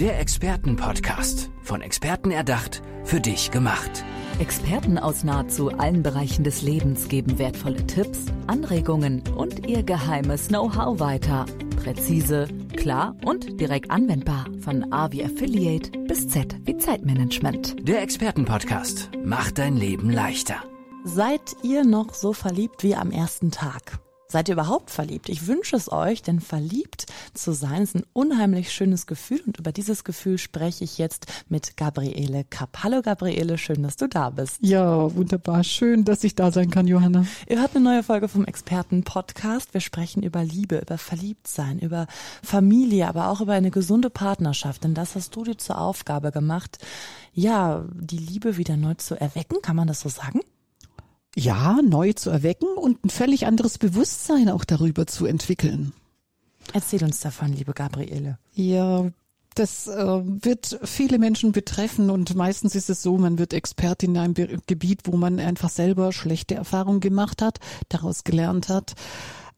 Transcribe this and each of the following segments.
Der Expertenpodcast. Von Experten erdacht, für dich gemacht. Experten aus nahezu allen Bereichen des Lebens geben wertvolle Tipps, Anregungen und ihr geheimes Know-how weiter. Präzise, klar und direkt anwendbar. Von A wie Affiliate bis Z wie Zeitmanagement. Der Expertenpodcast macht dein Leben leichter. Seid ihr noch so verliebt wie am ersten Tag? Seid ihr überhaupt verliebt? Ich wünsche es euch, denn verliebt zu sein ist ein unheimlich schönes Gefühl und über dieses Gefühl spreche ich jetzt mit Gabriele Kapp. Hallo Gabriele, schön, dass du da bist. Ja, wunderbar. Schön, dass ich da sein kann, Johanna. Ihr hört eine neue Folge vom Experten-Podcast. Wir sprechen über Liebe, über Verliebtsein, über Familie, aber auch über eine gesunde Partnerschaft. Denn das hast du dir zur Aufgabe gemacht, ja, die Liebe wieder neu zu erwecken. Kann man das so sagen? Ja, neu zu erwecken und ein völlig anderes Bewusstsein auch darüber zu entwickeln. Erzähl uns davon, liebe Gabriele. Ja, das äh, wird viele Menschen betreffen und meistens ist es so, man wird Expertin in einem Be Gebiet, wo man einfach selber schlechte Erfahrungen gemacht hat, daraus gelernt hat.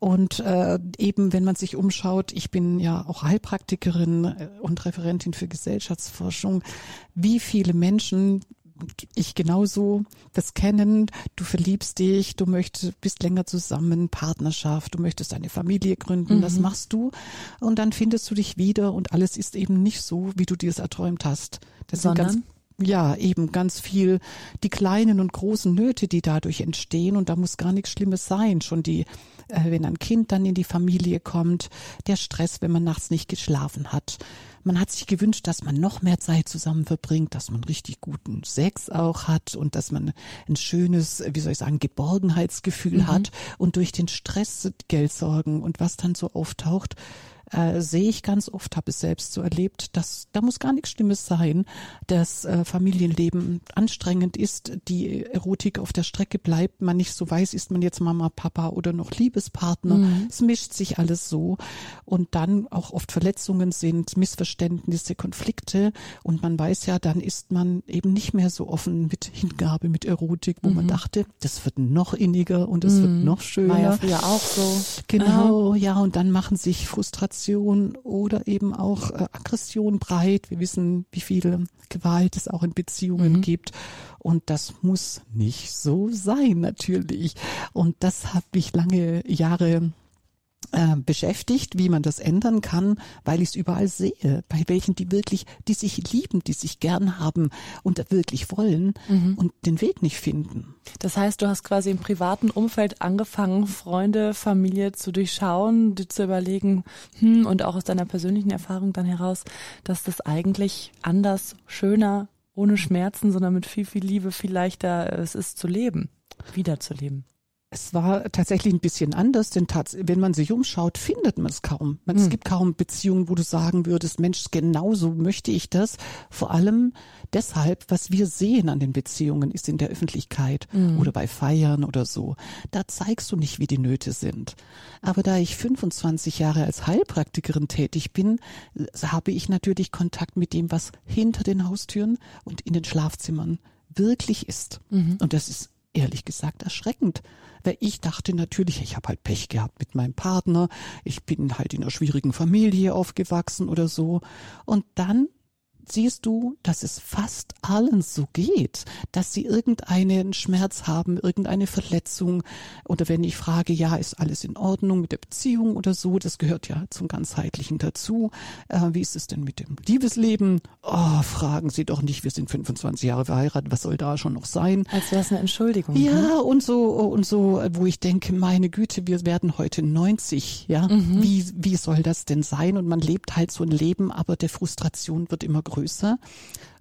Und äh, eben, wenn man sich umschaut, ich bin ja auch Heilpraktikerin äh, und Referentin für Gesellschaftsforschung, wie viele Menschen ich genauso das kennen, du verliebst dich, du möchtest, bist länger zusammen, Partnerschaft, du möchtest eine Familie gründen, mhm. das machst du und dann findest du dich wieder und alles ist eben nicht so, wie du dir es erträumt hast. Das Sondern? sind ganz ja, eben ganz viel die kleinen und großen Nöte, die dadurch entstehen und da muss gar nichts Schlimmes sein. Schon die, äh, wenn ein Kind dann in die Familie kommt, der Stress, wenn man nachts nicht geschlafen hat, man hat sich gewünscht, dass man noch mehr Zeit zusammen verbringt, dass man richtig guten Sex auch hat und dass man ein schönes, wie soll ich sagen, Geborgenheitsgefühl mhm. hat und durch den Stress Geldsorgen und was dann so auftaucht, äh, sehe ich ganz oft, habe es selbst so erlebt, dass da muss gar nichts Schlimmes sein, dass äh, Familienleben anstrengend ist, die Erotik auf der Strecke bleibt, man nicht so weiß, ist man jetzt Mama, Papa oder noch Liebespartner. Mhm. Es mischt sich alles so und dann auch oft Verletzungen sind, Missverständnisse, Konflikte und man weiß ja, dann ist man eben nicht mehr so offen mit Hingabe, mit Erotik, wo mhm. man dachte, das wird noch inniger und es mhm. wird noch schöner. War ja früher auch so. Genau, Aha. ja und dann machen sich Frustrationen Aggression oder eben auch äh, Aggression breit. Wir wissen, wie viel Gewalt es auch in Beziehungen mhm. gibt. Und das muss nicht so sein, natürlich. Und das habe ich lange Jahre äh, beschäftigt, wie man das ändern kann, weil ich es überall sehe, bei welchen, die wirklich, die sich lieben, die sich gern haben und wirklich wollen mhm. und den Weg nicht finden. Das heißt, du hast quasi im privaten Umfeld angefangen, Freunde, Familie zu durchschauen, dir zu überlegen, hm, und auch aus deiner persönlichen Erfahrung dann heraus, dass das eigentlich anders, schöner, ohne Schmerzen, sondern mit viel, viel Liebe viel leichter es ist zu leben, wiederzuleben. Es war tatsächlich ein bisschen anders, denn wenn man sich umschaut, findet man es kaum. Es hm. gibt kaum Beziehungen, wo du sagen würdest, Mensch, genauso möchte ich das. Vor allem deshalb, was wir sehen an den Beziehungen, ist in der Öffentlichkeit hm. oder bei Feiern oder so. Da zeigst du nicht, wie die Nöte sind. Aber da ich 25 Jahre als Heilpraktikerin tätig bin, habe ich natürlich Kontakt mit dem, was hinter den Haustüren und in den Schlafzimmern wirklich ist. Mhm. Und das ist ehrlich gesagt erschreckend. Weil ich dachte natürlich, ich habe halt Pech gehabt mit meinem Partner, ich bin halt in einer schwierigen Familie aufgewachsen oder so. Und dann siehst du, dass es fast allen so geht, dass sie irgendeinen Schmerz haben, irgendeine Verletzung. Oder wenn ich frage, ja, ist alles in Ordnung mit der Beziehung oder so, das gehört ja zum ganzheitlichen dazu. Äh, wie ist es denn mit dem Liebesleben? Oh, fragen Sie doch nicht, wir sind 25 Jahre verheiratet, was soll da schon noch sein? Als wäre es eine Entschuldigung. Ja, ne? und so, und so, wo ich denke, meine Güte, wir werden heute 90, ja. Mhm. Wie, wie soll das denn sein? Und man lebt halt so ein Leben, aber der Frustration wird immer größer größer.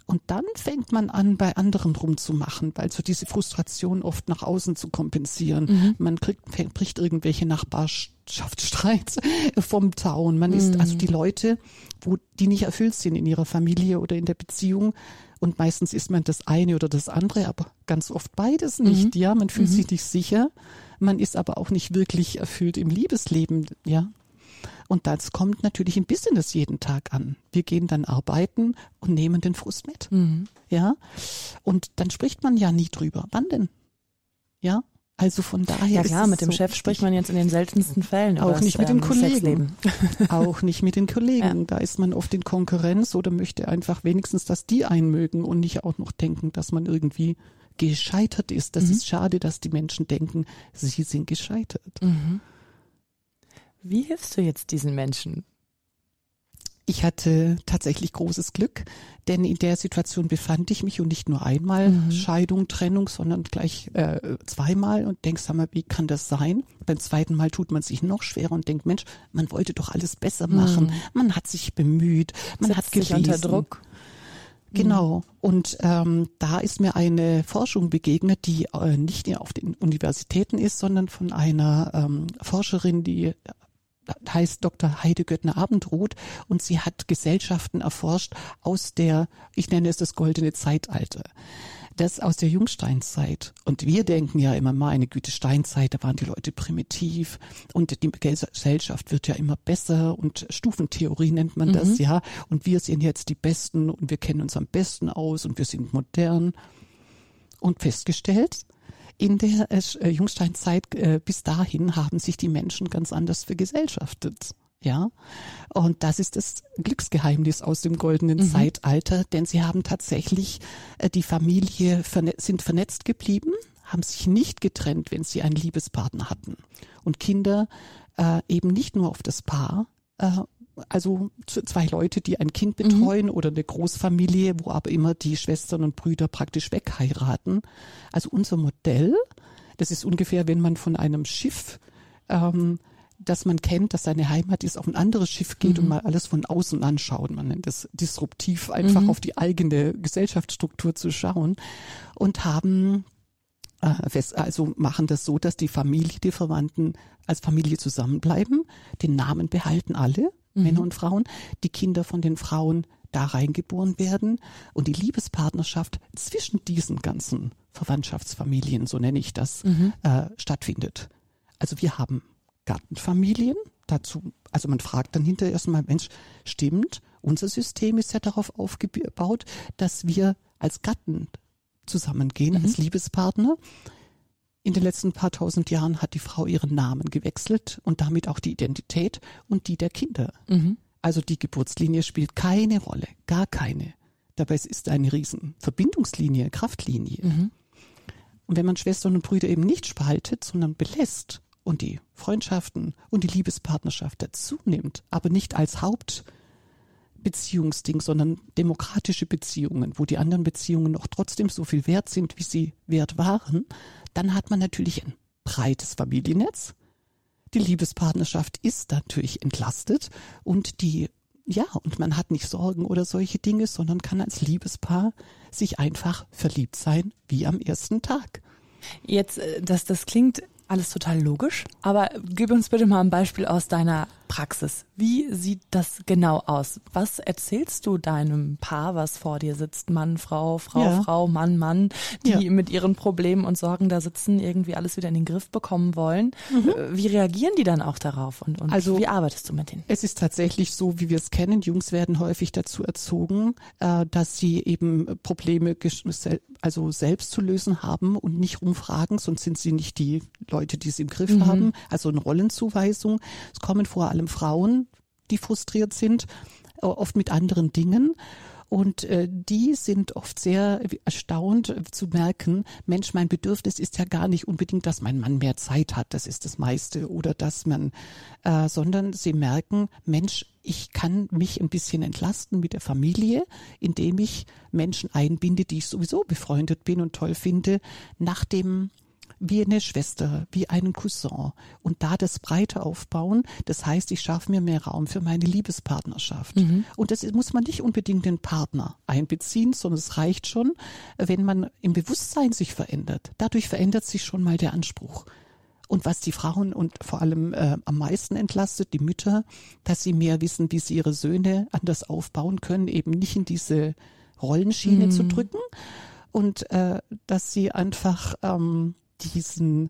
Und dann fängt man an, bei anderen rumzumachen, weil so diese Frustration oft nach außen zu kompensieren. Mhm. Man kriegt, bricht irgendwelche Nachbarschaftsstreits vom Zaun. Man mhm. ist also die Leute, wo die nicht erfüllt sind in ihrer Familie oder in der Beziehung. Und meistens ist man das eine oder das andere, aber ganz oft beides nicht. Mhm. Ja, man fühlt sich mhm. nicht sicher. Man ist aber auch nicht wirklich erfüllt im Liebesleben. Ja, und das kommt natürlich im Business jeden Tag an. Wir gehen dann arbeiten und nehmen den Frust mit. Mhm. Ja. Und dann spricht man ja nie drüber. Wann denn? Ja. Also von daher ja klar, mit dem so Chef spricht man jetzt in den seltensten Fällen Auch nicht mit den ähm, Kollegen. Sexleben. auch nicht mit den Kollegen. Da ist man oft in Konkurrenz oder möchte einfach wenigstens, dass die einen mögen und nicht auch noch denken, dass man irgendwie gescheitert ist. Das Mhm. ist schade, dass die Menschen denken, sie sind gescheitert. Mhm. Wie hilfst du jetzt diesen Menschen? Ich hatte tatsächlich großes Glück, denn in der Situation befand ich mich und nicht nur einmal Mhm. Scheidung, Trennung, sondern gleich äh, zweimal und denkst, sag mal, wie kann das sein? Beim zweiten Mal tut man sich noch schwerer und denkt, Mensch, man wollte doch alles besser machen. Mhm. Man hat sich bemüht, man Setzt hat sich gelesen. unter Druck. Genau. Und ähm, da ist mir eine Forschung begegnet, die äh, nicht auf den Universitäten ist, sondern von einer ähm, Forscherin, die heißt Dr. Heide Göttner-Abendroth und sie hat Gesellschaften erforscht aus der, ich nenne es das goldene Zeitalter. Das aus der Jungsteinzeit. Und wir denken ja immer, meine Güte, Steinzeit, da waren die Leute primitiv und die Gesellschaft wird ja immer besser und Stufentheorie nennt man das, Mhm. ja. Und wir sind jetzt die Besten und wir kennen uns am besten aus und wir sind modern. Und festgestellt, in der äh, Jungsteinzeit äh, bis dahin haben sich die Menschen ganz anders vergesellschaftet. Ja, und das ist das Glücksgeheimnis aus dem goldenen Mhm. Zeitalter, denn sie haben tatsächlich äh, die Familie verne sind vernetzt geblieben, haben sich nicht getrennt, wenn sie einen Liebespartner hatten und Kinder äh, eben nicht nur auf das Paar, äh, also zwei Leute, die ein Kind betreuen oder eine Großfamilie, wo aber immer die Schwestern und Brüder praktisch wegheiraten. Also unser Modell, das ist ungefähr, wenn man von einem Schiff ähm, dass man kennt, dass seine Heimat ist, auf ein anderes Schiff geht und mal alles von außen anschaut. Man nennt das disruptiv, einfach Mhm. auf die eigene Gesellschaftsstruktur zu schauen und haben äh, also machen das so, dass die Familie, die Verwandten als Familie zusammenbleiben, den Namen behalten alle, Männer und Frauen, die Kinder von den Frauen da reingeboren werden. Und die Liebespartnerschaft zwischen diesen ganzen Verwandtschaftsfamilien, so nenne ich das, äh, stattfindet. Also wir haben Gartenfamilien. Dazu, also man fragt dann hinterher erstmal, Mensch, stimmt, unser System ist ja darauf aufgebaut, dass wir als Gatten zusammengehen, als Liebespartner. In den letzten paar tausend Jahren hat die Frau ihren Namen gewechselt und damit auch die Identität und die der Kinder. Mhm. Also die Geburtslinie spielt keine Rolle, gar keine. Dabei ist es eine riesen Verbindungslinie, Kraftlinie. Mhm. Und wenn man Schwestern und Brüder eben nicht spaltet, sondern belässt und die Freundschaften und die Liebespartnerschaft dazu nimmt, aber nicht als Hauptbeziehungsding, sondern demokratische Beziehungen, wo die anderen Beziehungen noch trotzdem so viel wert sind, wie sie wert waren, dann hat man natürlich ein breites Familiennetz. Die Liebespartnerschaft ist natürlich entlastet und die ja, und man hat nicht Sorgen oder solche Dinge, sondern kann als Liebespaar sich einfach verliebt sein wie am ersten Tag. Jetzt, äh, das, das klingt alles total logisch, aber gib uns bitte mal ein Beispiel aus deiner Praxis. Wie sieht das genau aus? Was erzählst du deinem Paar, was vor dir sitzt? Mann, Frau, Frau, Ja. Frau, Mann, Mann, die Ja. mit ihren Problemen und Sorgen da sitzen, irgendwie alles wieder in den Griff bekommen wollen. Äh, Wie reagieren die dann auch darauf und, und Mhm. Also- wie arbeitest du mit denen? Es ist tatsächlich so, wie wir es kennen. Jungs werden häufig dazu erzogen, äh, dass sie eben Probleme also selbst zu lösen haben und nicht rumfragen, sonst sind sie nicht die Leute, die es im Griff haben. Also eine Rollenzuweisung. Es kommen vor allem Frauen, die frustriert sind, äh, oft mit anderen Dingen. Und äh, die sind oft sehr erstaunt äh, zu merken, Mensch, mein Bedürfnis ist ja gar nicht unbedingt, dass mein Mann mehr Zeit hat, das ist das meiste, oder dass man, äh, sondern sie merken, Mensch, ich kann mich ein bisschen entlasten mit der Familie, indem ich Menschen einbinde, die ich sowieso befreundet bin und toll finde, nach dem wie eine Schwester, wie einen Cousin und da das breiter aufbauen. Das heißt, ich schaffe mir mehr Raum für meine Liebespartnerschaft. Und das muss man nicht unbedingt den Partner einbeziehen, sondern es reicht schon, wenn man im Bewusstsein sich verändert. Dadurch verändert sich schon mal der Anspruch. Und was die Frauen und vor allem äh, am meisten entlastet, die Mütter, dass sie mehr wissen, wie sie ihre Söhne anders aufbauen können, eben nicht in diese Rollenschiene zu drücken und äh, dass sie einfach ähm, diesen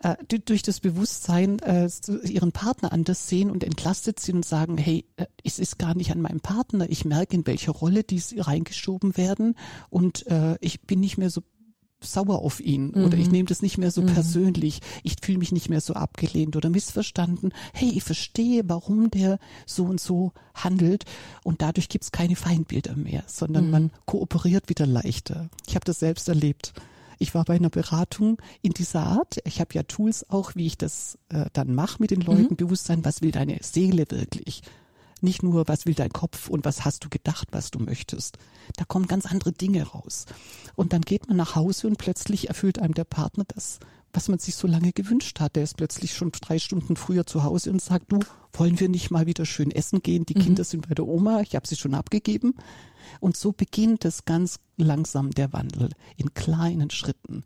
äh, du- durch das Bewusstsein äh, ihren Partner anders sehen und entlastet sind und sagen, hey, äh, es ist gar nicht an meinem Partner, ich merke, in welche Rolle die reingeschoben werden und äh, ich bin nicht mehr so sauer auf ihn oder ich Mhm. nehme das nicht mehr so Mhm. persönlich, ich fühle mich nicht mehr so abgelehnt oder missverstanden. Hey, ich verstehe, warum der so und so handelt und dadurch gibt's keine Feindbilder mehr, sondern Mhm. man kooperiert wieder leichter. Ich habe das selbst erlebt. Ich war bei einer Beratung in dieser Art. Ich habe ja Tools auch, wie ich das äh, dann mache mit den Leuten. Bewusstsein, was will deine Seele wirklich? Nicht nur, was will dein Kopf und was hast du gedacht, was du möchtest. Da kommen ganz andere Dinge raus. Und dann geht man nach Hause und plötzlich erfüllt einem der Partner das, was man sich so lange gewünscht hat. Der ist plötzlich schon drei Stunden früher zu Hause und sagt, du, wollen wir nicht mal wieder schön essen gehen? Die Kinder sind bei der Oma, ich habe sie schon abgegeben. Und so beginnt es ganz langsam der Wandel in kleinen Schritten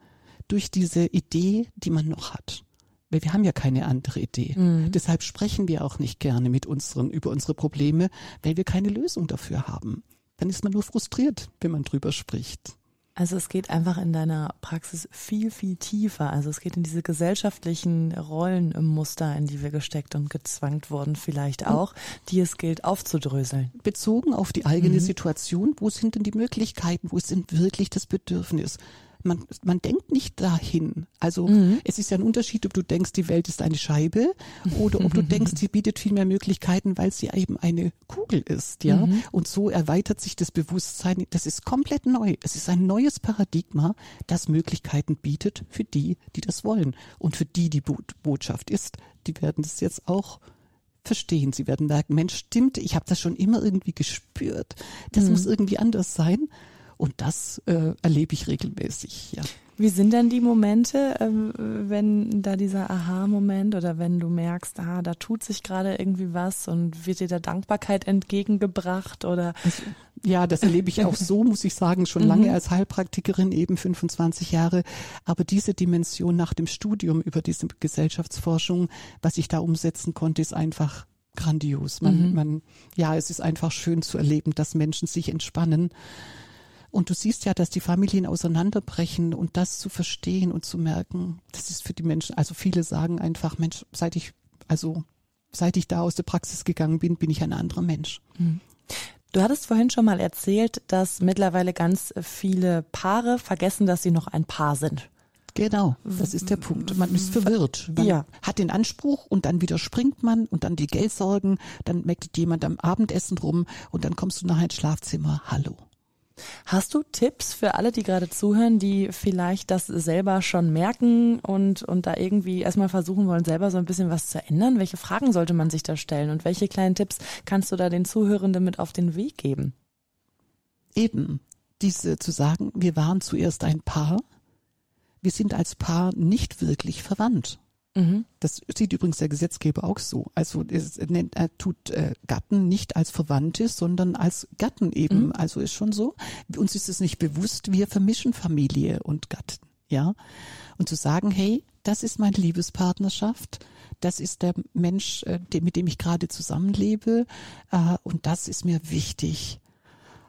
durch diese Idee, die man noch hat. Weil wir haben ja keine andere Idee. Deshalb sprechen wir auch nicht gerne mit unseren, über unsere Probleme, weil wir keine Lösung dafür haben. Dann ist man nur frustriert, wenn man drüber spricht. Also es geht einfach in deiner Praxis viel, viel tiefer. Also es geht in diese gesellschaftlichen Rollenmuster, in die wir gesteckt und gezwangt wurden, vielleicht auch, die es gilt aufzudröseln. bezogen auf die eigene Situation, wo sind denn die Möglichkeiten, wo ist denn wirklich das Bedürfnis? Man, man denkt nicht dahin. Also es ist ja ein Unterschied, ob du denkst, die Welt ist eine Scheibe oder ob du denkst, sie bietet viel mehr Möglichkeiten, weil sie eben eine Kugel ist, ja. Und so erweitert sich das Bewusstsein. Das ist komplett neu. Es ist ein neues Paradigma, das Möglichkeiten bietet für die, die das wollen. Und für die, die Bo Botschaft ist, die werden das jetzt auch verstehen. Sie werden merken, Mensch, stimmt, ich habe das schon immer irgendwie gespürt. Das muss irgendwie anders sein. Und das äh, erlebe ich regelmäßig, ja. Wie sind denn die Momente, ähm, wenn da dieser Aha-Moment oder wenn du merkst, ah, da tut sich gerade irgendwie was und wird dir da Dankbarkeit entgegengebracht oder Ja, das erlebe ich auch so, muss ich sagen, schon lange als Heilpraktikerin, eben 25 Jahre. Aber diese Dimension nach dem Studium über diese Gesellschaftsforschung, was ich da umsetzen konnte, ist einfach grandios. Man, man, ja, es ist einfach schön zu erleben, dass Menschen sich entspannen. Und du siehst ja, dass die Familien auseinanderbrechen und das zu verstehen und zu merken, das ist für die Menschen, also viele sagen einfach, Mensch, seit ich, also seit ich da aus der Praxis gegangen bin, bin ich ein anderer Mensch. Du hattest vorhin schon mal erzählt, dass mittlerweile ganz viele Paare vergessen, dass sie noch ein Paar sind. Genau, das ist der Punkt. Man ist verwirrt. Man Ja. hat den Anspruch und dann widerspringt man und dann die Geldsorgen, dann meckert jemand am Abendessen rum und dann kommst du nachher ins Schlafzimmer. Hallo. Hast du Tipps für alle, die gerade zuhören, die vielleicht das selber schon merken und, und da irgendwie erstmal versuchen wollen, selber so ein bisschen was zu ändern? Welche Fragen sollte man sich da stellen und welche kleinen Tipps kannst du da den Zuhörenden mit auf den Weg geben? Eben diese zu sagen, wir waren zuerst ein Paar, wir sind als Paar nicht wirklich verwandt. Mhm. Das sieht übrigens der Gesetzgeber auch so. Also es nennt, er tut äh, Gatten nicht als Verwandte, sondern als Gatten eben. Also ist schon so. Uns ist es nicht bewusst, wir vermischen Familie und Gatten. Ja. Und zu sagen, hey, das ist meine Liebespartnerschaft, das ist der Mensch, äh, dem- mit dem ich gerade zusammenlebe, äh, und das ist mir wichtig.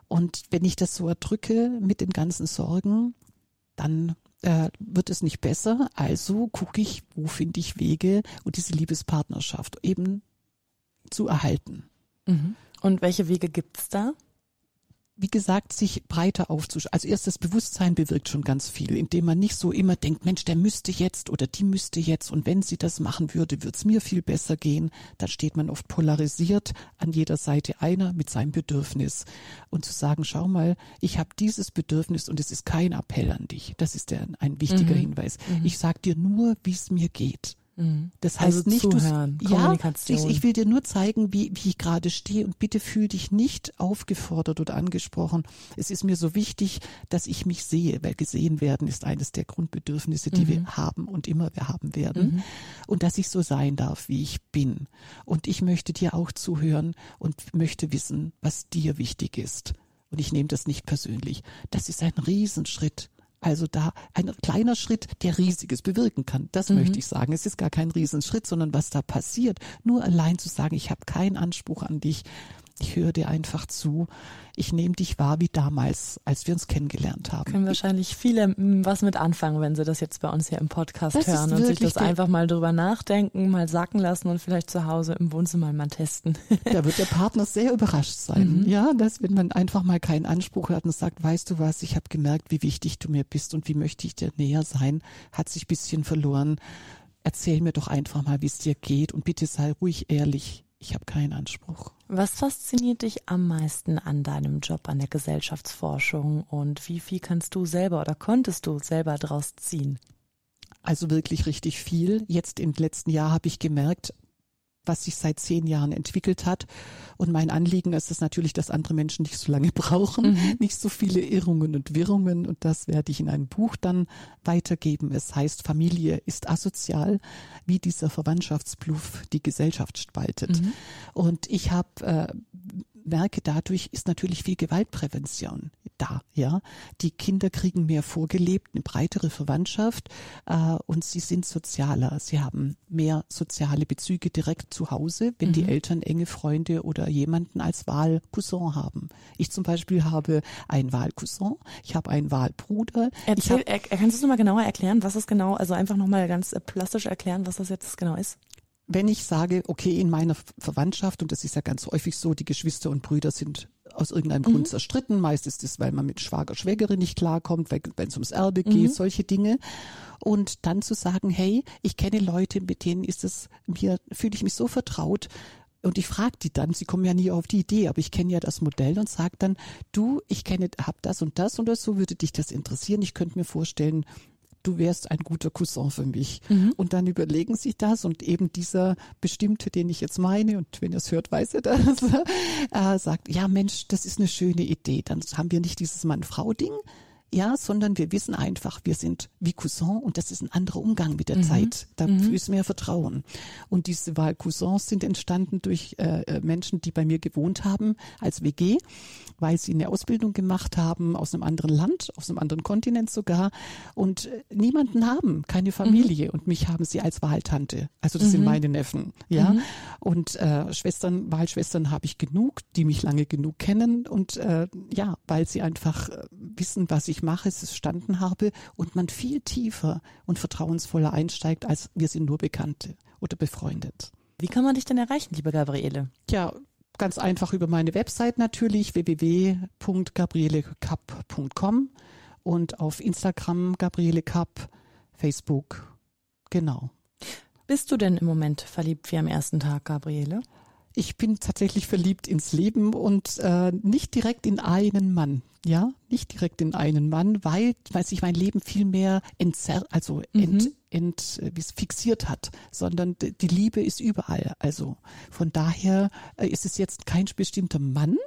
Und wenn ich das so erdrücke mit den ganzen Sorgen, dann äh, wird es nicht besser. Also gucke ich, wo finde ich Wege, und diese Liebespartnerschaft eben zu erhalten. Und welche Wege gibt's da? Wie gesagt, sich breiter aufzustellen. Also erst das Bewusstsein bewirkt schon ganz viel, indem man nicht so immer denkt, Mensch, der müsste jetzt oder die müsste jetzt und wenn sie das machen würde, würde es mir viel besser gehen. Dann steht man oft polarisiert an jeder Seite einer mit seinem Bedürfnis. Und zu sagen, schau mal, ich habe dieses Bedürfnis und es ist kein Appell an dich. Das ist der, ein wichtiger Hinweis. Ich sag dir nur, wie es mir geht. Das heißt Also nicht, zuhören, du, ja, Kommunikation. ich, ich will dir nur zeigen, wie, wie ich gerade stehe und bitte fühl dich nicht aufgefordert oder angesprochen. Es ist mir so wichtig, dass ich mich sehe, weil gesehen werden ist eines der Grundbedürfnisse, die wir haben und immer wir haben werden. Und dass ich so sein darf, wie ich bin. Und ich möchte dir auch zuhören und möchte wissen, was dir wichtig ist. Und ich nehme das nicht persönlich. Das ist ein Riesenschritt. Also da ein kleiner Schritt, der Riesiges bewirken kann. Das möchte ich sagen. Es ist gar kein Riesenschritt, sondern was da passiert. Nur allein zu sagen, ich habe keinen Anspruch an dich, Ich höre dir einfach zu. Ich nehme dich wahr wie damals, als wir uns kennengelernt haben. Können wahrscheinlich viele mm, was mit anfangen, wenn sie das jetzt bei uns hier im Podcast Das hören und sich das einfach mal drüber nachdenken, mal sacken lassen und vielleicht zu Hause im Wohnzimmer mal testen. Da wird der Partner sehr überrascht sein. Ja, dass wenn man einfach mal keinen Anspruch hat und sagt, weißt du was, ich habe gemerkt, wie wichtig du mir bist und wie möchte ich dir näher sein, hat sich ein bisschen verloren. Erzähl mir doch einfach mal, wie es dir geht und bitte sei ruhig ehrlich. Ich habe keinen Anspruch. Was fasziniert dich am meisten an deinem Job, an der Gesellschaftsforschung und wie viel kannst du selber oder konntest du selber draus ziehen? Also wirklich richtig viel. Jetzt im letzten Jahr habe ich gemerkt, was sich seit zehn Jahren entwickelt hat. Und mein Anliegen ist es natürlich, dass andere Menschen nicht so lange brauchen, nicht so viele Irrungen und Wirrungen. Und das werde ich in einem Buch dann weitergeben. Es heißt, Familie ist asozial, wie dieser Verwandtschaftsbluff die Gesellschaft spaltet. Und ich habe äh, merke, dadurch ist natürlich viel Gewaltprävention da, ja. Die Kinder kriegen mehr vorgelebt, eine breitere Verwandtschaft äh, und sie sind sozialer. Sie haben mehr soziale Bezüge direkt zu Hause, wenn die Eltern enge Freunde oder jemanden als Wahlcousin haben. Ich zum Beispiel habe einen Wahlcousin, ich habe einen Wahlbruder. Erzähl, hab, er, kannst du es nochmal genauer erklären, was es genau, also einfach nochmal ganz äh, plastisch erklären, was das jetzt genau ist? wenn ich sage, okay, in meiner Verwandtschaft, und das ist ja ganz häufig so, die Geschwister und Brüder sind aus irgendeinem Grund zerstritten. Meist ist es, weil man mit Schwager, Schwägerin nicht klarkommt, wenn es ums Erbe geht, solche Dinge. Und dann zu sagen, hey, ich kenne Leute, mit denen ist es mir, fühle ich mich so vertraut, und ich frage die dann, sie kommen ja nie auf die Idee, aber ich kenne ja das Modell und sage dann, du, ich kenne, hab das und das oder so, würde dich das interessieren. Ich könnte mir vorstellen, du wärst ein guter Cousin für mich. Und dann überlegen sich das und eben dieser bestimmte, den ich jetzt meine, und wenn er es hört, weiß er das, äh, sagt, ja Mensch, das ist eine schöne Idee. Dann haben wir nicht dieses Mann-Frau-Ding, ja, sondern wir wissen einfach, wir sind wie Cousin und das ist ein anderer Umgang mit der Zeit. Da ist mehr Vertrauen. Und diese Wahlcousins sind entstanden durch äh, äh, Menschen, die bei mir gewohnt haben als WG, weil sie eine Ausbildung gemacht haben aus einem anderen Land, aus einem anderen Kontinent sogar und äh, niemanden haben, keine Familie und mich haben sie als Wahltante. Also das sind meine Neffen, ja. Und äh, Schwestern, Wahlschwestern habe ich genug, die mich lange genug kennen und äh, ja, weil sie einfach äh, wissen, was ich mache, es verstanden habe und man viel tiefer und vertrauensvoller einsteigt, als wir sind nur Bekannte oder befreundet. Wie kann man dich denn erreichen, liebe Gabriele? Ja, ganz einfach über meine Website natürlich, www.gabrielekapp.com und auf Instagram Gabriele Kapp, Facebook, genau. Bist du denn im Moment verliebt wie am ersten Tag, Gabriele? Ich bin tatsächlich verliebt ins Leben und äh, nicht direkt in einen Mann. Ja, nicht direkt in einen Mann, weil, weil sich mein Leben viel mehr entzer also ent, ent, äh, wie es fixiert hat, sondern die Liebe ist überall. Also von daher äh, ist es jetzt kein bestimmter Mann,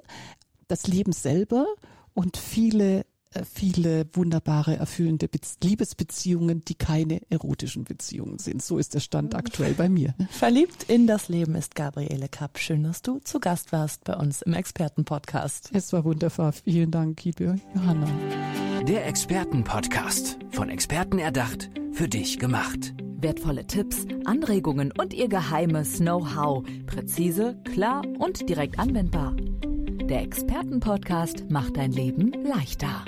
das Leben selber und viele äh, viele wunderbare, erfüllende Bez Liebesbeziehungen, die keine erotischen Beziehungen sind. So ist der Stand aktuell bei mir. Verliebt in das Leben ist Gabriele Kapp. Schön, dass du zu Gast warst bei uns im Expertenpodcast. Es war wunderbar. Vielen Dank, liebe Johanna. Der Expertenpodcast. Von Experten erdacht, für dich gemacht. Wertvolle Tipps, Anregungen und ihr geheimes Know-how. Präzise, klar und direkt anwendbar. Der Expertenpodcast macht dein Leben leichter.